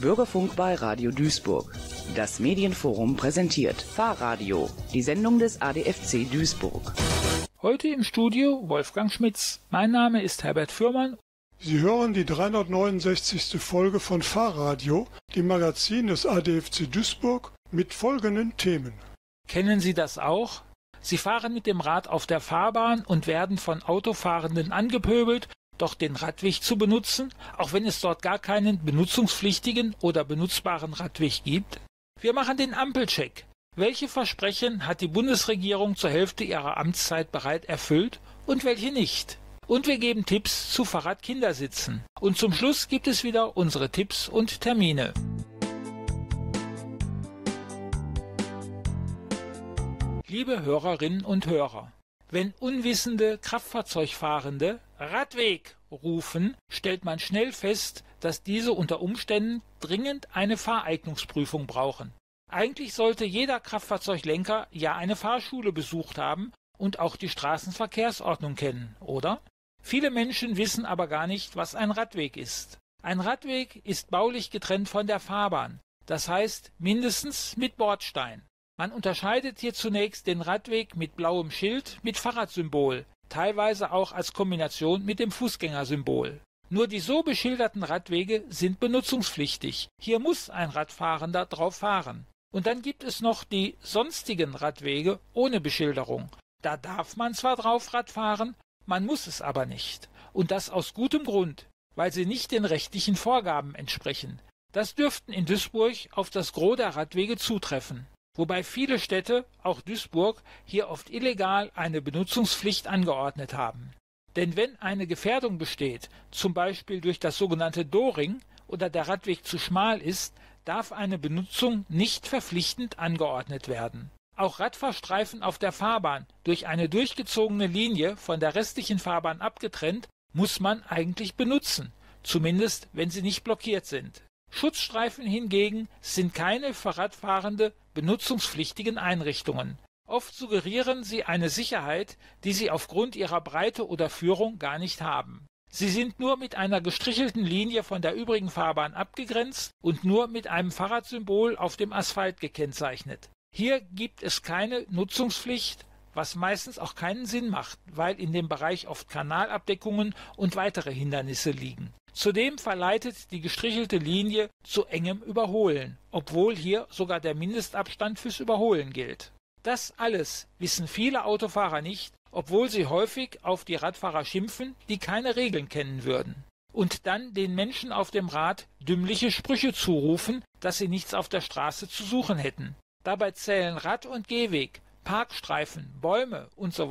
Bürgerfunk bei Radio Duisburg. Das Medienforum präsentiert Fahrradio, die Sendung des ADFC Duisburg. Heute im Studio Wolfgang Schmitz. Mein Name ist Herbert Fürmann. Sie hören die 369. Folge von Fahrradio, dem Magazin des ADFC Duisburg, mit folgenden Themen. Kennen Sie das auch? Sie fahren mit dem Rad auf der Fahrbahn und werden von Autofahrenden angepöbelt doch den Radweg zu benutzen, auch wenn es dort gar keinen benutzungspflichtigen oder benutzbaren Radweg gibt? Wir machen den Ampelcheck. Welche Versprechen hat die Bundesregierung zur Hälfte ihrer Amtszeit bereit erfüllt und welche nicht? Und wir geben Tipps zu Fahrradkindersitzen. Und zum Schluss gibt es wieder unsere Tipps und Termine. Liebe Hörerinnen und Hörer, wenn unwissende Kraftfahrzeugfahrende Radweg rufen, stellt man schnell fest, dass diese unter Umständen dringend eine Fahreignungsprüfung brauchen. Eigentlich sollte jeder Kraftfahrzeuglenker ja eine Fahrschule besucht haben und auch die Straßenverkehrsordnung kennen, oder? Viele Menschen wissen aber gar nicht, was ein Radweg ist. Ein Radweg ist baulich getrennt von der Fahrbahn, das heißt mindestens mit Bordstein. Man unterscheidet hier zunächst den Radweg mit blauem Schild mit Fahrradsymbol, teilweise auch als Kombination mit dem Fußgängersymbol. Nur die so beschilderten Radwege sind benutzungspflichtig. Hier muss ein Radfahrender drauf fahren. Und dann gibt es noch die sonstigen Radwege ohne Beschilderung. Da darf man zwar drauf Rad fahren, man muss es aber nicht. Und das aus gutem Grund, weil sie nicht den rechtlichen Vorgaben entsprechen. Das dürften in Duisburg auf das Gros der Radwege zutreffen wobei viele Städte, auch Duisburg, hier oft illegal eine Benutzungspflicht angeordnet haben. Denn wenn eine Gefährdung besteht, zum Beispiel durch das sogenannte Doring oder der Radweg zu schmal ist, darf eine Benutzung nicht verpflichtend angeordnet werden. Auch Radfahrstreifen auf der Fahrbahn durch eine durchgezogene Linie von der restlichen Fahrbahn abgetrennt, muss man eigentlich benutzen, zumindest wenn sie nicht blockiert sind. Schutzstreifen hingegen sind keine für Radfahrende benutzungspflichtigen Einrichtungen. Oft suggerieren sie eine Sicherheit, die sie aufgrund ihrer Breite oder Führung gar nicht haben. Sie sind nur mit einer gestrichelten Linie von der übrigen Fahrbahn abgegrenzt und nur mit einem Fahrradsymbol auf dem Asphalt gekennzeichnet. Hier gibt es keine Nutzungspflicht, was meistens auch keinen Sinn macht, weil in dem Bereich oft Kanalabdeckungen und weitere Hindernisse liegen. Zudem verleitet die gestrichelte Linie zu engem Überholen, obwohl hier sogar der Mindestabstand fürs Überholen gilt. Das alles wissen viele Autofahrer nicht, obwohl sie häufig auf die Radfahrer schimpfen, die keine Regeln kennen würden. Und dann den Menschen auf dem Rad dümmliche Sprüche zurufen, dass sie nichts auf der Straße zu suchen hätten. Dabei zählen Rad- und Gehweg, Parkstreifen, Bäume und so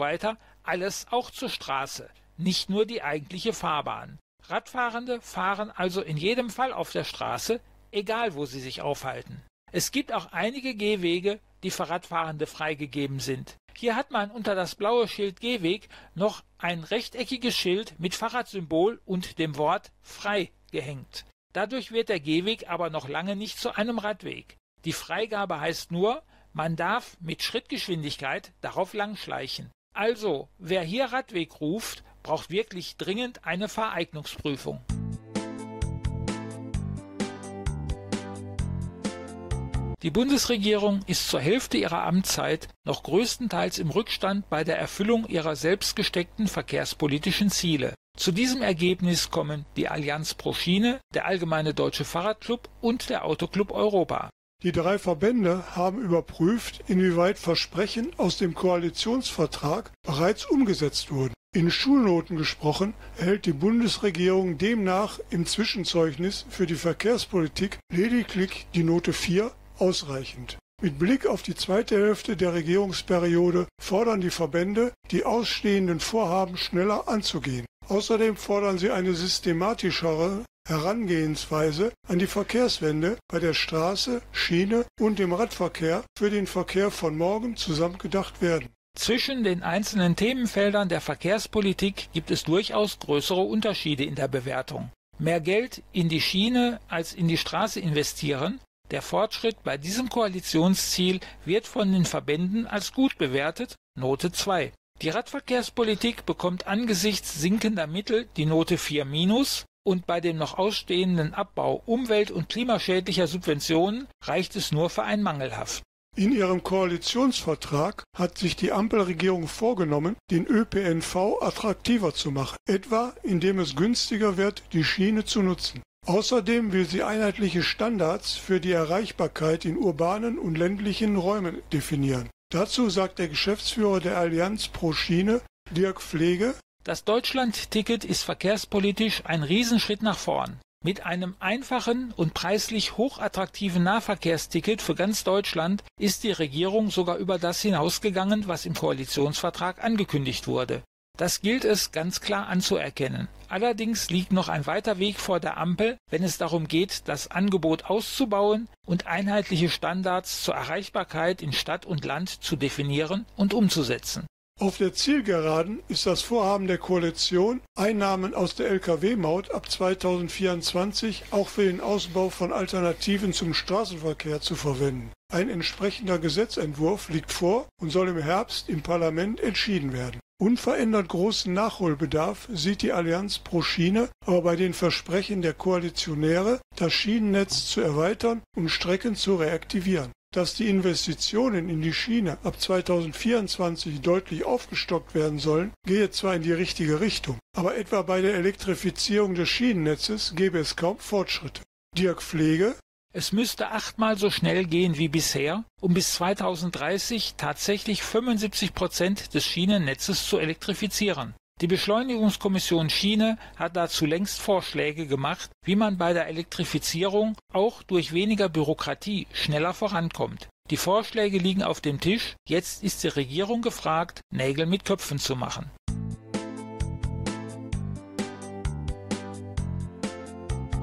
alles auch zur Straße, nicht nur die eigentliche Fahrbahn. Radfahrende fahren also in jedem Fall auf der Straße, egal wo sie sich aufhalten. Es gibt auch einige Gehwege, die für Radfahrende freigegeben sind. Hier hat man unter das blaue Schild Gehweg noch ein rechteckiges Schild mit Fahrradsymbol und dem Wort frei gehängt. Dadurch wird der Gehweg aber noch lange nicht zu einem Radweg. Die Freigabe heißt nur, man darf mit Schrittgeschwindigkeit darauf langschleichen. Also, wer hier Radweg ruft, braucht wirklich dringend eine Fahreignungsprüfung. Die Bundesregierung ist zur Hälfte ihrer Amtszeit noch größtenteils im Rückstand bei der Erfüllung ihrer selbst gesteckten verkehrspolitischen Ziele. Zu diesem Ergebnis kommen die Allianz pro Schiene, der Allgemeine Deutsche Fahrradclub und der Autoclub Europa. Die drei Verbände haben überprüft, inwieweit Versprechen aus dem Koalitionsvertrag bereits umgesetzt wurden. In Schulnoten gesprochen erhält die Bundesregierung demnach im Zwischenzeugnis für die Verkehrspolitik lediglich die Note 4 ausreichend. Mit Blick auf die zweite Hälfte der Regierungsperiode fordern die Verbände, die ausstehenden Vorhaben schneller anzugehen. Außerdem fordern sie eine systematischere Herangehensweise an die Verkehrswende bei der Straße, Schiene und dem Radverkehr für den Verkehr von morgen zusammengedacht werden. Zwischen den einzelnen Themenfeldern der Verkehrspolitik gibt es durchaus größere Unterschiede in der Bewertung. Mehr Geld in die Schiene als in die Straße investieren, der Fortschritt bei diesem Koalitionsziel wird von den Verbänden als gut bewertet, Note 2. Die Radverkehrspolitik bekommt angesichts sinkender Mittel die Note 4 minus und bei dem noch ausstehenden Abbau umwelt- und klimaschädlicher Subventionen reicht es nur für ein mangelhaft. In ihrem Koalitionsvertrag hat sich die Ampelregierung vorgenommen, den ÖPNV attraktiver zu machen, etwa indem es günstiger wird, die Schiene zu nutzen. Außerdem will sie einheitliche Standards für die Erreichbarkeit in urbanen und ländlichen Räumen definieren. Dazu sagt der Geschäftsführer der Allianz pro Schiene, Dirk Pflege, das Deutschland-Ticket ist verkehrspolitisch ein Riesenschritt nach vorn. Mit einem einfachen und preislich hochattraktiven Nahverkehrsticket für ganz Deutschland ist die Regierung sogar über das hinausgegangen, was im Koalitionsvertrag angekündigt wurde. Das gilt es ganz klar anzuerkennen. Allerdings liegt noch ein weiter Weg vor der Ampel, wenn es darum geht, das Angebot auszubauen und einheitliche Standards zur Erreichbarkeit in Stadt und Land zu definieren und umzusetzen. Auf der Zielgeraden ist das Vorhaben der Koalition, Einnahmen aus der Lkw-Maut ab 2024 auch für den Ausbau von Alternativen zum Straßenverkehr zu verwenden. Ein entsprechender Gesetzentwurf liegt vor und soll im Herbst im Parlament entschieden werden. Unverändert großen Nachholbedarf sieht die Allianz pro Schiene aber bei den Versprechen der Koalitionäre, das Schienennetz zu erweitern und Strecken zu reaktivieren. Dass die Investitionen in die Schiene ab 2024 deutlich aufgestockt werden sollen, gehe zwar in die richtige Richtung, aber etwa bei der Elektrifizierung des Schienennetzes gebe es kaum Fortschritte. Dirk Pflege es müsste achtmal so schnell gehen wie bisher, um bis 2030 tatsächlich 75 Prozent des Schienennetzes zu elektrifizieren. Die Beschleunigungskommission Schiene hat dazu längst Vorschläge gemacht, wie man bei der Elektrifizierung auch durch weniger Bürokratie schneller vorankommt. Die Vorschläge liegen auf dem Tisch, jetzt ist die Regierung gefragt, Nägel mit Köpfen zu machen.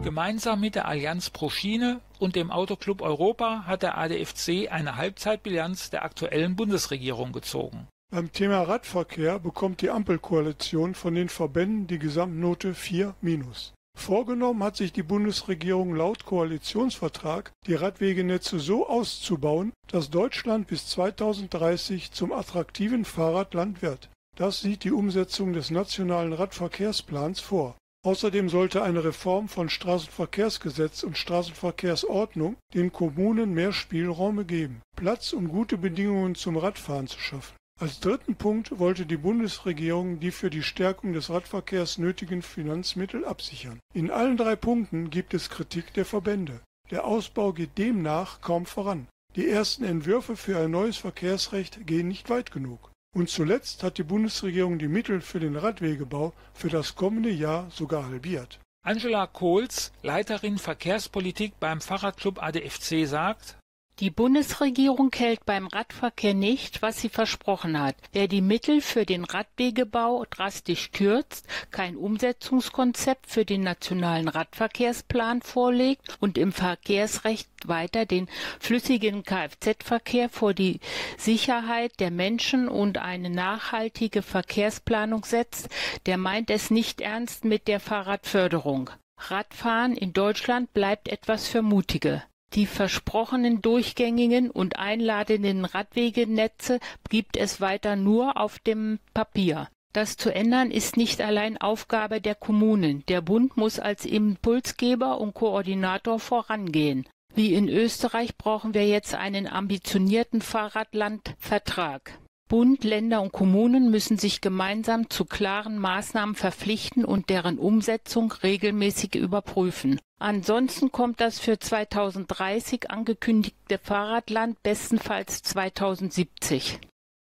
Gemeinsam mit der Allianz pro Schiene und dem Autoclub Europa hat der ADFC eine Halbzeitbilanz der aktuellen Bundesregierung gezogen. Beim Thema Radverkehr bekommt die Ampelkoalition von den Verbänden die Gesamtnote 4 minus. Vorgenommen hat sich die Bundesregierung laut Koalitionsvertrag, die Radwegenetze so auszubauen, dass Deutschland bis 2030 zum attraktiven Fahrradland wird. Das sieht die Umsetzung des nationalen Radverkehrsplans vor. Außerdem sollte eine Reform von Straßenverkehrsgesetz und Straßenverkehrsordnung den Kommunen mehr Spielräume geben, Platz und gute Bedingungen zum Radfahren zu schaffen. Als dritten Punkt wollte die Bundesregierung die für die Stärkung des Radverkehrs nötigen Finanzmittel absichern. In allen drei Punkten gibt es Kritik der Verbände. Der Ausbau geht demnach kaum voran. Die ersten Entwürfe für ein neues Verkehrsrecht gehen nicht weit genug. Und zuletzt hat die Bundesregierung die Mittel für den Radwegebau für das kommende Jahr sogar halbiert. Angela Kohls, Leiterin Verkehrspolitik beim Fahrradclub ADFC, sagt, die Bundesregierung hält beim Radverkehr nicht, was sie versprochen hat. Wer die Mittel für den Radwegebau drastisch kürzt, kein Umsetzungskonzept für den nationalen Radverkehrsplan vorlegt und im Verkehrsrecht weiter den flüssigen Kfz-Verkehr vor die Sicherheit der Menschen und eine nachhaltige Verkehrsplanung setzt, der meint es nicht ernst mit der Fahrradförderung. Radfahren in Deutschland bleibt etwas für Mutige. Die versprochenen durchgängigen und einladenden Radwegenetze gibt es weiter nur auf dem Papier. Das zu ändern ist nicht allein Aufgabe der Kommunen. Der Bund muss als Impulsgeber und Koordinator vorangehen. Wie in Österreich brauchen wir jetzt einen ambitionierten Fahrradlandvertrag. Bund, Länder und Kommunen müssen sich gemeinsam zu klaren Maßnahmen verpflichten und deren Umsetzung regelmäßig überprüfen. Ansonsten kommt das für 2030 angekündigte Fahrradland bestenfalls 2070.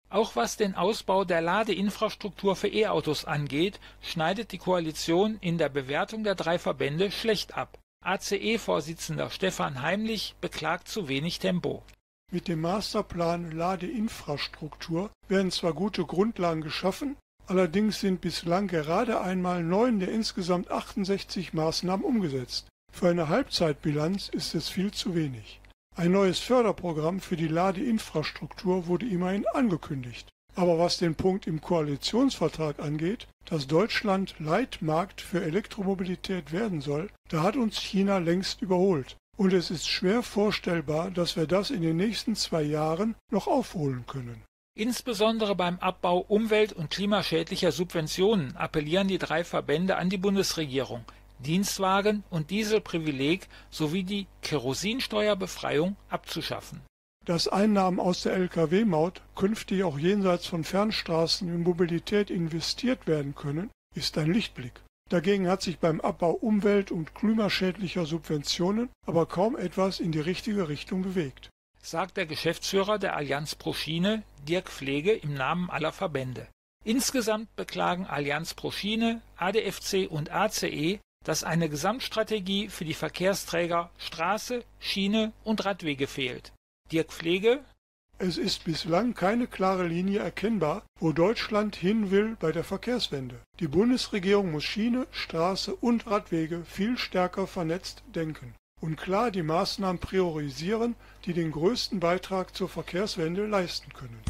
Auch was den Ausbau der Ladeinfrastruktur für E-Autos angeht, schneidet die Koalition in der Bewertung der drei Verbände schlecht ab. ACE-Vorsitzender Stefan Heimlich beklagt zu wenig Tempo. Mit dem Masterplan Ladeinfrastruktur werden zwar gute Grundlagen geschaffen, allerdings sind bislang gerade einmal neun der insgesamt 68 Maßnahmen umgesetzt. Für eine Halbzeitbilanz ist es viel zu wenig. Ein neues Förderprogramm für die Ladeinfrastruktur wurde immerhin angekündigt. Aber was den Punkt im Koalitionsvertrag angeht, dass Deutschland Leitmarkt für Elektromobilität werden soll, da hat uns China längst überholt. Und es ist schwer vorstellbar, dass wir das in den nächsten zwei Jahren noch aufholen können. Insbesondere beim Abbau umwelt- und klimaschädlicher Subventionen appellieren die drei Verbände an die Bundesregierung. Dienstwagen und Dieselprivileg sowie die Kerosinsteuerbefreiung abzuschaffen. Dass Einnahmen aus der Lkw-Maut künftig auch jenseits von Fernstraßen in Mobilität investiert werden können, ist ein Lichtblick. Dagegen hat sich beim Abbau umwelt- und klimaschädlicher Subventionen aber kaum etwas in die richtige Richtung bewegt. Sagt der Geschäftsführer der Allianz Pro Schiene, Dirk Pflege, im Namen aller Verbände. Insgesamt beklagen Allianz Pro Schiene, ADFC und ACE, dass eine Gesamtstrategie für die Verkehrsträger Straße, Schiene und Radwege fehlt. Dirk Pflege es ist bislang keine klare Linie erkennbar, wo Deutschland hin will bei der Verkehrswende. Die Bundesregierung muss Schiene, Straße und Radwege viel stärker vernetzt denken und klar die Maßnahmen priorisieren, die den größten Beitrag zur Verkehrswende leisten können.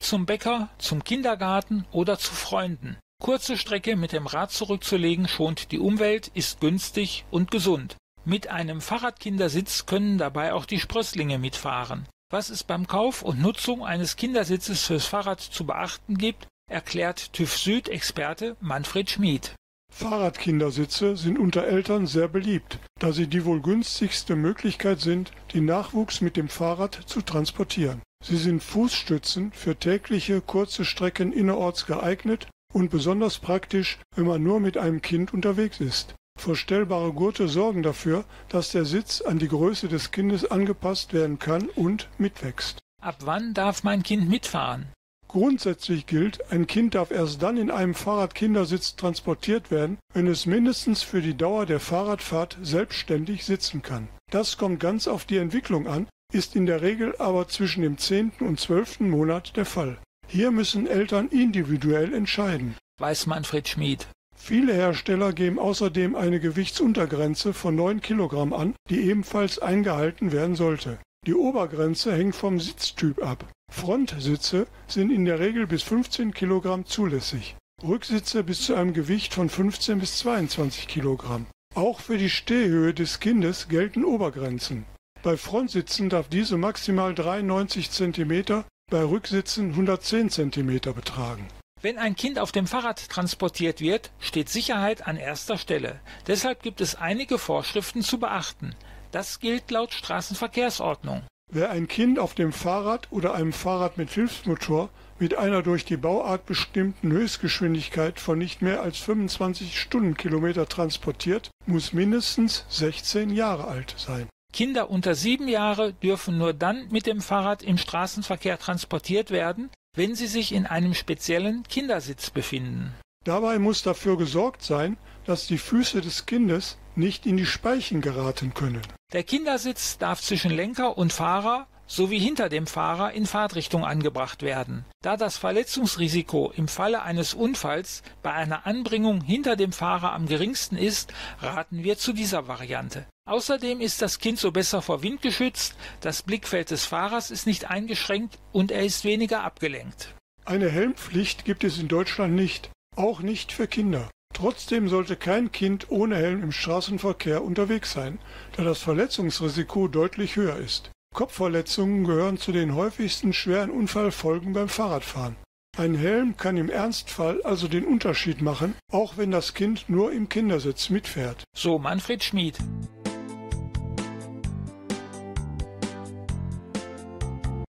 Zum Bäcker, zum Kindergarten oder zu Freunden. Kurze Strecke mit dem Rad zurückzulegen schont die Umwelt, ist günstig und gesund. Mit einem Fahrradkindersitz können dabei auch die Sprösslinge mitfahren. Was es beim Kauf und Nutzung eines Kindersitzes fürs Fahrrad zu beachten gibt, erklärt TÜV Süd Experte Manfred Schmid. Fahrradkindersitze sind unter Eltern sehr beliebt, da sie die wohl günstigste Möglichkeit sind, den Nachwuchs mit dem Fahrrad zu transportieren. Sie sind Fußstützen für tägliche kurze Strecken innerorts geeignet und besonders praktisch, wenn man nur mit einem Kind unterwegs ist. Verstellbare Gurte sorgen dafür, dass der Sitz an die Größe des Kindes angepasst werden kann und mitwächst. Ab wann darf mein Kind mitfahren? Grundsätzlich gilt, ein Kind darf erst dann in einem Fahrradkindersitz transportiert werden, wenn es mindestens für die Dauer der Fahrradfahrt selbstständig sitzen kann. Das kommt ganz auf die Entwicklung an, ist in der Regel aber zwischen dem zehnten und zwölften Monat der Fall. Hier müssen Eltern individuell entscheiden. Weiß Manfred Schmid. Viele Hersteller geben außerdem eine Gewichtsuntergrenze von 9 Kilogramm an, die ebenfalls eingehalten werden sollte. Die Obergrenze hängt vom Sitztyp ab. Frontsitze sind in der Regel bis 15 Kilogramm zulässig. Rücksitze bis zu einem Gewicht von 15 bis 22 Kilogramm. Auch für die Stehhöhe des Kindes gelten Obergrenzen. Bei Frontsitzen darf diese maximal 93 cm, bei Rücksitzen 110 cm betragen. Wenn ein Kind auf dem Fahrrad transportiert wird, steht Sicherheit an erster Stelle. Deshalb gibt es einige Vorschriften zu beachten. Das gilt laut Straßenverkehrsordnung. Wer ein Kind auf dem Fahrrad oder einem Fahrrad mit Hilfsmotor mit einer durch die Bauart bestimmten Höchstgeschwindigkeit von nicht mehr als 25 Stundenkilometer transportiert, muss mindestens 16 Jahre alt sein. Kinder unter sieben Jahre dürfen nur dann mit dem Fahrrad im Straßenverkehr transportiert werden, wenn sie sich in einem speziellen Kindersitz befinden. Dabei muss dafür gesorgt sein, dass die Füße des Kindes nicht in die Speichen geraten können. Der Kindersitz darf zwischen Lenker und Fahrer sowie hinter dem Fahrer in Fahrtrichtung angebracht werden. Da das Verletzungsrisiko im Falle eines Unfalls bei einer Anbringung hinter dem Fahrer am geringsten ist, raten wir zu dieser Variante. Außerdem ist das Kind so besser vor Wind geschützt, das Blickfeld des Fahrers ist nicht eingeschränkt und er ist weniger abgelenkt. Eine Helmpflicht gibt es in Deutschland nicht, auch nicht für Kinder. Trotzdem sollte kein Kind ohne Helm im Straßenverkehr unterwegs sein, da das Verletzungsrisiko deutlich höher ist. Kopfverletzungen gehören zu den häufigsten schweren Unfallfolgen beim Fahrradfahren. Ein Helm kann im Ernstfall also den Unterschied machen, auch wenn das Kind nur im Kindersitz mitfährt. So Manfred Schmid.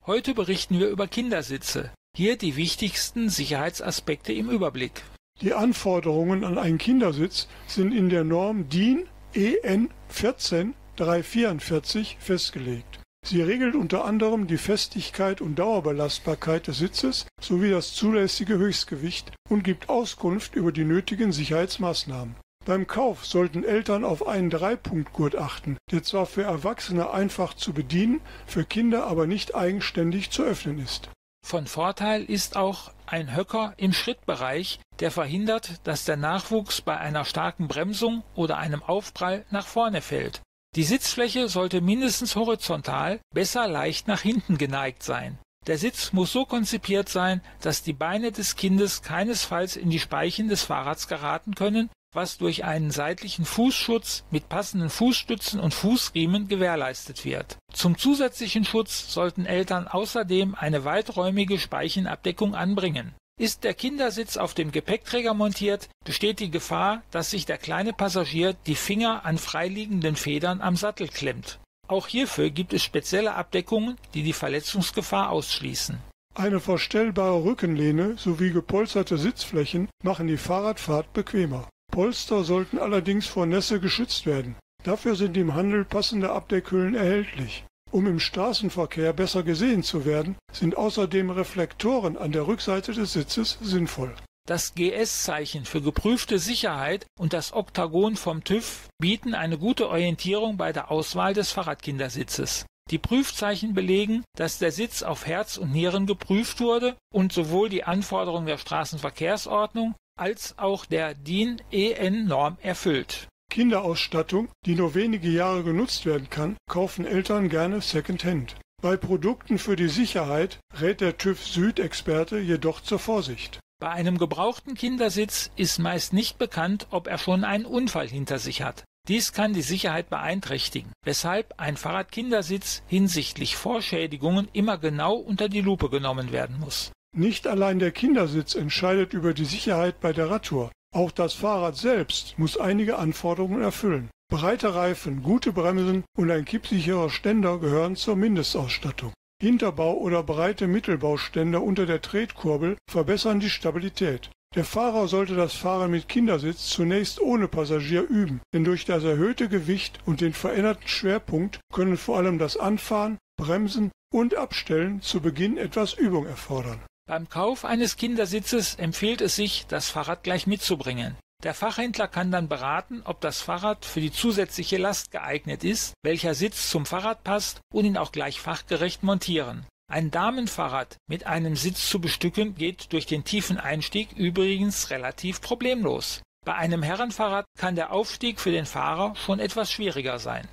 Heute berichten wir über Kindersitze. Hier die wichtigsten Sicherheitsaspekte im Überblick. Die Anforderungen an einen Kindersitz sind in der Norm DIN EN 14344 festgelegt. Sie regelt unter anderem die Festigkeit und Dauerbelastbarkeit des Sitzes sowie das zulässige Höchstgewicht und gibt Auskunft über die nötigen Sicherheitsmaßnahmen. Beim Kauf sollten Eltern auf einen Dreipunktgurt achten, der zwar für Erwachsene einfach zu bedienen, für Kinder aber nicht eigenständig zu öffnen ist. Von Vorteil ist auch ein Höcker im Schrittbereich, der verhindert, dass der Nachwuchs bei einer starken Bremsung oder einem Aufprall nach vorne fällt. Die Sitzfläche sollte mindestens horizontal, besser leicht nach hinten geneigt sein. Der Sitz muss so konzipiert sein, dass die Beine des Kindes keinesfalls in die Speichen des Fahrrads geraten können, was durch einen seitlichen Fußschutz mit passenden Fußstützen und Fußriemen gewährleistet wird. Zum zusätzlichen Schutz sollten Eltern außerdem eine weiträumige Speichenabdeckung anbringen. Ist der Kindersitz auf dem Gepäckträger montiert, besteht die Gefahr, dass sich der kleine Passagier die Finger an freiliegenden Federn am Sattel klemmt. Auch hierfür gibt es spezielle Abdeckungen, die die Verletzungsgefahr ausschließen. Eine verstellbare Rückenlehne sowie gepolsterte Sitzflächen machen die Fahrradfahrt bequemer. Polster sollten allerdings vor Nässe geschützt werden. Dafür sind im Handel passende Abdeckhüllen erhältlich. Um im Straßenverkehr besser gesehen zu werden, sind außerdem Reflektoren an der Rückseite des Sitzes sinnvoll. Das GS-Zeichen für geprüfte Sicherheit und das Oktagon vom TÜV bieten eine gute Orientierung bei der Auswahl des Fahrradkindersitzes. Die Prüfzeichen belegen, dass der Sitz auf Herz und Nieren geprüft wurde und sowohl die Anforderungen der Straßenverkehrsordnung als auch der DIN EN-Norm erfüllt. Kinderausstattung, die nur wenige Jahre genutzt werden kann, kaufen Eltern gerne Secondhand. Bei Produkten für die Sicherheit rät der TÜV Süd-Experte jedoch zur Vorsicht. Bei einem gebrauchten Kindersitz ist meist nicht bekannt, ob er schon einen Unfall hinter sich hat. Dies kann die Sicherheit beeinträchtigen, weshalb ein Fahrradkindersitz hinsichtlich Vorschädigungen immer genau unter die Lupe genommen werden muss. Nicht allein der Kindersitz entscheidet über die Sicherheit bei der Radtour. Auch das Fahrrad selbst muss einige Anforderungen erfüllen. Breite Reifen, gute Bremsen und ein kippsicherer Ständer gehören zur Mindestausstattung. Hinterbau oder breite Mittelbauständer unter der Tretkurbel verbessern die Stabilität. Der Fahrer sollte das Fahren mit Kindersitz zunächst ohne Passagier üben, denn durch das erhöhte Gewicht und den veränderten Schwerpunkt können vor allem das Anfahren, Bremsen und Abstellen zu Beginn etwas Übung erfordern. Beim Kauf eines Kindersitzes empfiehlt es sich, das Fahrrad gleich mitzubringen. Der Fachhändler kann dann beraten, ob das Fahrrad für die zusätzliche Last geeignet ist, welcher Sitz zum Fahrrad passt und ihn auch gleich fachgerecht montieren. Ein Damenfahrrad mit einem Sitz zu bestücken geht durch den tiefen Einstieg übrigens relativ problemlos. Bei einem Herrenfahrrad kann der Aufstieg für den Fahrer schon etwas schwieriger sein.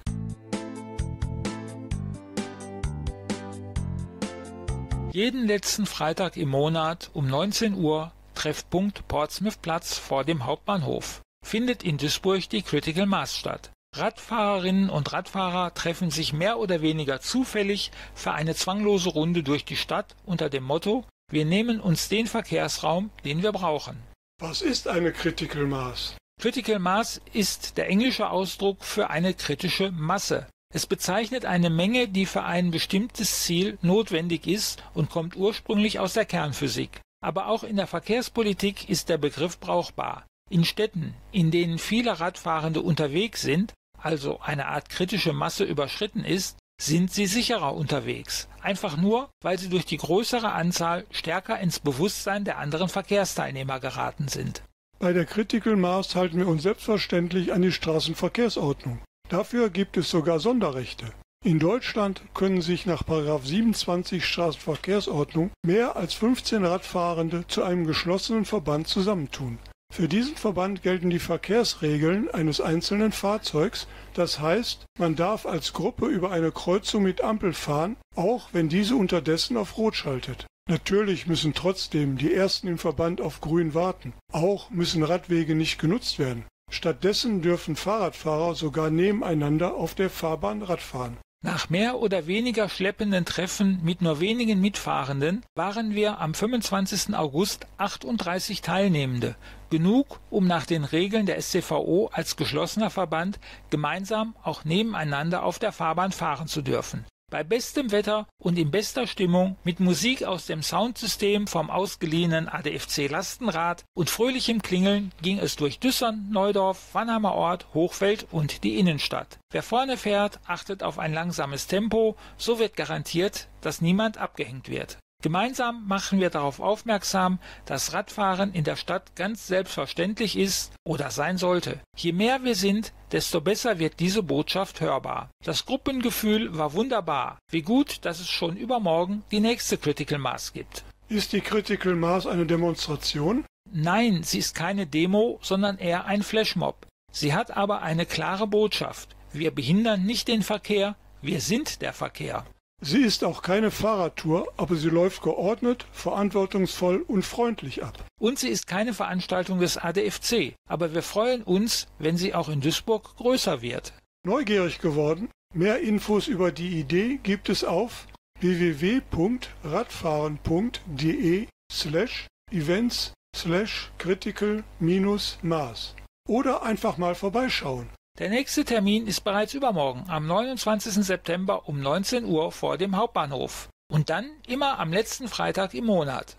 Jeden letzten Freitag im Monat um 19 Uhr Treffpunkt Portsmouth Platz vor dem Hauptbahnhof findet in Duisburg die Critical Mass statt. Radfahrerinnen und Radfahrer treffen sich mehr oder weniger zufällig für eine zwanglose Runde durch die Stadt unter dem Motto Wir nehmen uns den Verkehrsraum, den wir brauchen. Was ist eine Critical Mass? Critical Mass ist der englische Ausdruck für eine kritische Masse. Es bezeichnet eine Menge, die für ein bestimmtes Ziel notwendig ist und kommt ursprünglich aus der Kernphysik. Aber auch in der Verkehrspolitik ist der Begriff brauchbar. In Städten, in denen viele Radfahrende unterwegs sind, also eine Art kritische Masse überschritten ist, sind sie sicherer unterwegs. Einfach nur, weil sie durch die größere Anzahl stärker ins Bewusstsein der anderen Verkehrsteilnehmer geraten sind. Bei der Critical Mass halten wir uns selbstverständlich an die Straßenverkehrsordnung. Dafür gibt es sogar Sonderrechte. In Deutschland können sich nach 27 Straßenverkehrsordnung mehr als 15 Radfahrende zu einem geschlossenen Verband zusammentun. Für diesen Verband gelten die Verkehrsregeln eines einzelnen Fahrzeugs, das heißt, man darf als Gruppe über eine Kreuzung mit Ampel fahren, auch wenn diese unterdessen auf Rot schaltet. Natürlich müssen trotzdem die Ersten im Verband auf Grün warten. Auch müssen Radwege nicht genutzt werden. Stattdessen dürfen Fahrradfahrer sogar nebeneinander auf der Fahrbahn Radfahren. Nach mehr oder weniger schleppenden Treffen mit nur wenigen Mitfahrenden waren wir am 25. August 38 Teilnehmende, genug, um nach den Regeln der SCVO als geschlossener Verband gemeinsam auch nebeneinander auf der Fahrbahn fahren zu dürfen bei bestem Wetter und in bester Stimmung mit Musik aus dem Soundsystem vom ausgeliehenen ADFC Lastenrad und fröhlichem Klingeln ging es durch Düssern, Neudorf, Wannheimer Ort, Hochfeld und die Innenstadt. Wer vorne fährt, achtet auf ein langsames Tempo, so wird garantiert, dass niemand abgehängt wird. Gemeinsam machen wir darauf aufmerksam, dass Radfahren in der Stadt ganz selbstverständlich ist oder sein sollte. Je mehr wir sind, desto besser wird diese Botschaft hörbar. Das Gruppengefühl war wunderbar. Wie gut, dass es schon übermorgen die nächste Critical Mass gibt. Ist die Critical Mass eine Demonstration? Nein, sie ist keine Demo, sondern eher ein Flashmob. Sie hat aber eine klare Botschaft. Wir behindern nicht den Verkehr, wir sind der Verkehr. Sie ist auch keine Fahrradtour, aber sie läuft geordnet, verantwortungsvoll und freundlich ab. Und sie ist keine Veranstaltung des ADFC, aber wir freuen uns, wenn sie auch in Duisburg größer wird. Neugierig geworden? Mehr Infos über die Idee gibt es auf www.radfahren.de slash events slash critical minus Maß. Oder einfach mal vorbeischauen. Der nächste Termin ist bereits übermorgen, am 29. September um 19 Uhr vor dem Hauptbahnhof. Und dann immer am letzten Freitag im Monat.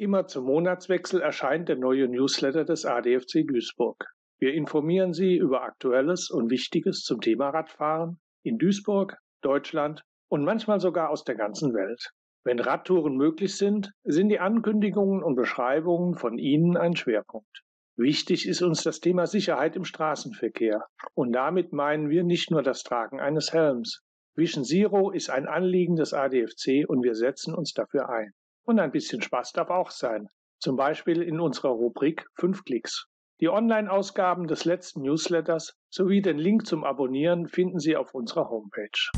Immer zum Monatswechsel erscheint der neue Newsletter des ADFC Duisburg. Wir informieren Sie über Aktuelles und Wichtiges zum Thema Radfahren in Duisburg, Deutschland und manchmal sogar aus der ganzen Welt. Wenn Radtouren möglich sind, sind die Ankündigungen und Beschreibungen von Ihnen ein Schwerpunkt. Wichtig ist uns das Thema Sicherheit im Straßenverkehr. Und damit meinen wir nicht nur das Tragen eines Helms. Vision Zero ist ein Anliegen des ADFC und wir setzen uns dafür ein. Und ein bisschen Spaß darf auch sein. Zum Beispiel in unserer Rubrik 5 Klicks. Die Online-Ausgaben des letzten Newsletters sowie den Link zum Abonnieren finden Sie auf unserer Homepage.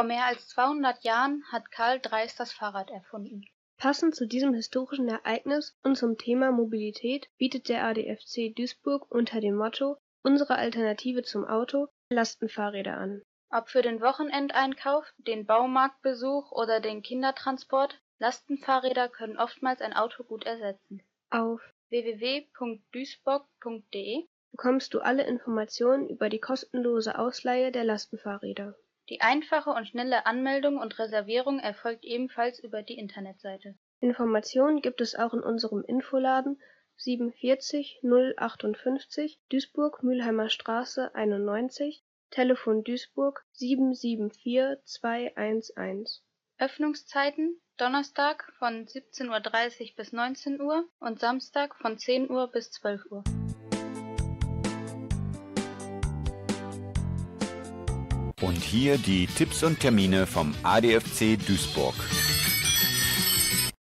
Vor mehr als 200 Jahren hat Karl Dreis das Fahrrad erfunden. Passend zu diesem historischen Ereignis und zum Thema Mobilität bietet der ADFC Duisburg unter dem Motto Unsere Alternative zum Auto Lastenfahrräder an. Ob für den Wochenendeinkauf, den Baumarktbesuch oder den Kindertransport, Lastenfahrräder können oftmals ein Auto gut ersetzen. Auf www.duisburg.de bekommst du alle Informationen über die kostenlose Ausleihe der Lastenfahrräder. Die einfache und schnelle Anmeldung und Reservierung erfolgt ebenfalls über die Internetseite. Informationen gibt es auch in unserem Infoladen 47 058 Duisburg Mülheimer Straße 91, Telefon Duisburg 774 211. Öffnungszeiten Donnerstag von 17.30 Uhr bis 19 Uhr und Samstag von 10 Uhr bis 12 Uhr. Hier die Tipps und Termine vom ADFC Duisburg.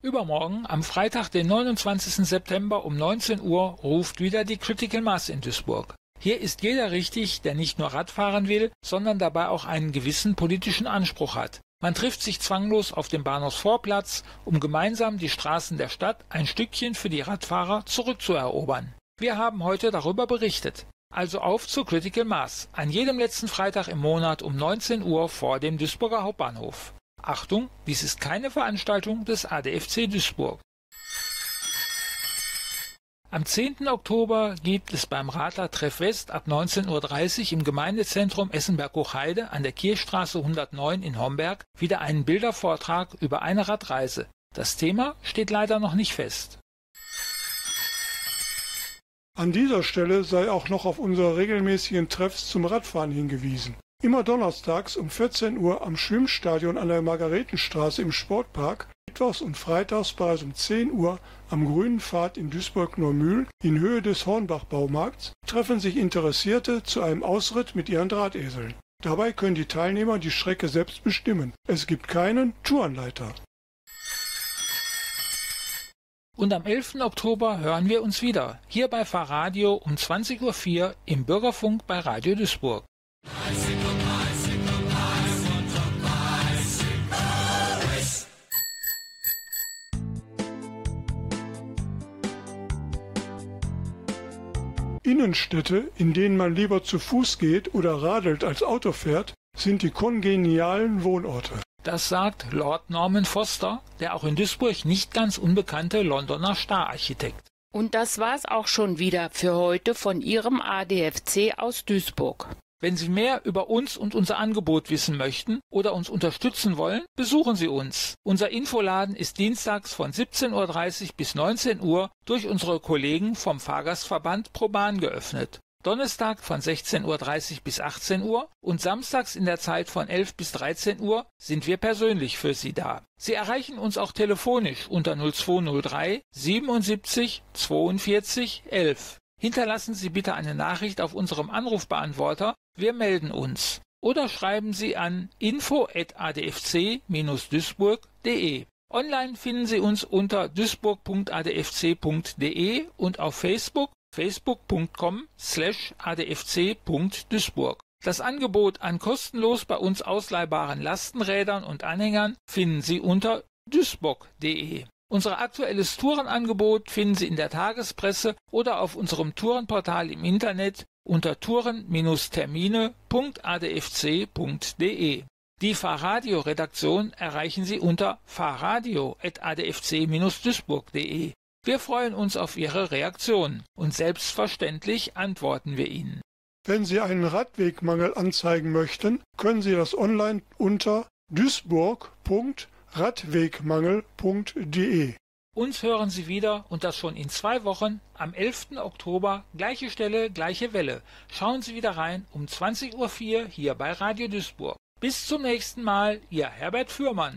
Übermorgen, am Freitag, den 29. September um 19 Uhr, ruft wieder die Critical Mass in Duisburg. Hier ist jeder richtig, der nicht nur Rad fahren will, sondern dabei auch einen gewissen politischen Anspruch hat. Man trifft sich zwanglos auf dem Bahnhofsvorplatz, um gemeinsam die Straßen der Stadt ein Stückchen für die Radfahrer zurückzuerobern. Wir haben heute darüber berichtet. Also auf zu Critical Mass, an jedem letzten Freitag im Monat um 19 Uhr vor dem Duisburger Hauptbahnhof. Achtung, dies ist keine Veranstaltung des ADFC Duisburg. Am 10. Oktober gibt es beim Radler Treff West ab 19.30 Uhr im Gemeindezentrum Essenberg-Hochheide an der Kirchstraße 109 in Homberg wieder einen Bildervortrag über eine Radreise. Das Thema steht leider noch nicht fest. An dieser Stelle sei auch noch auf unsere regelmäßigen Treffs zum Radfahren hingewiesen. Immer donnerstags um 14 Uhr am Schwimmstadion an der Margaretenstraße im Sportpark, mittwochs und freitags bereits um 10 Uhr am Grünen Pfad in Duisburg-Normühl in Höhe des Hornbach-Baumarkts treffen sich Interessierte zu einem Ausritt mit ihren Drahteseln. Dabei können die Teilnehmer die Strecke selbst bestimmen. Es gibt keinen Tourenleiter. Und am 11. Oktober hören wir uns wieder, hier bei Fahrradio um 20.04 Uhr im Bürgerfunk bei Radio Duisburg. Innenstädte, in denen man lieber zu Fuß geht oder radelt als Auto fährt, sind die kongenialen Wohnorte. Das sagt Lord Norman Foster, der auch in Duisburg nicht ganz unbekannte Londoner Stararchitekt. Und das war's auch schon wieder für heute von Ihrem ADFC aus Duisburg. Wenn Sie mehr über uns und unser Angebot wissen möchten oder uns unterstützen wollen, besuchen Sie uns. Unser Infoladen ist dienstags von 17.30 Uhr bis 19 Uhr durch unsere Kollegen vom Fahrgastverband Proban geöffnet. Donnerstag von 16.30 Uhr bis 18 Uhr und samstags in der Zeit von 11 bis 13 Uhr sind wir persönlich für Sie da. Sie erreichen uns auch telefonisch unter 0203 77 42 11. Hinterlassen Sie bitte eine Nachricht auf unserem Anrufbeantworter. Wir melden uns. Oder schreiben Sie an info@adfc-duisburg.de. Online finden Sie uns unter duisburg.adfc.de und auf Facebook facebook.com slash adfc.duisburg. Das Angebot an kostenlos bei uns ausleihbaren Lastenrädern und Anhängern finden Sie unter duisburg.de. Unser aktuelles Tourenangebot finden Sie in der Tagespresse oder auf unserem Tourenportal im Internet unter touren-termine.adfc.de. Die Fahrradio-Redaktion erreichen Sie unter fahrradio.adfc-duisburg.de. Wir freuen uns auf Ihre Reaktion und selbstverständlich antworten wir Ihnen. Wenn Sie einen Radwegmangel anzeigen möchten, können Sie das online unter duisburg.radwegmangel.de. Uns hören Sie wieder und das schon in zwei Wochen am 11. Oktober, gleiche Stelle, gleiche Welle. Schauen Sie wieder rein um 20.04 Uhr hier bei Radio Duisburg. Bis zum nächsten Mal, Ihr Herbert Fürmann.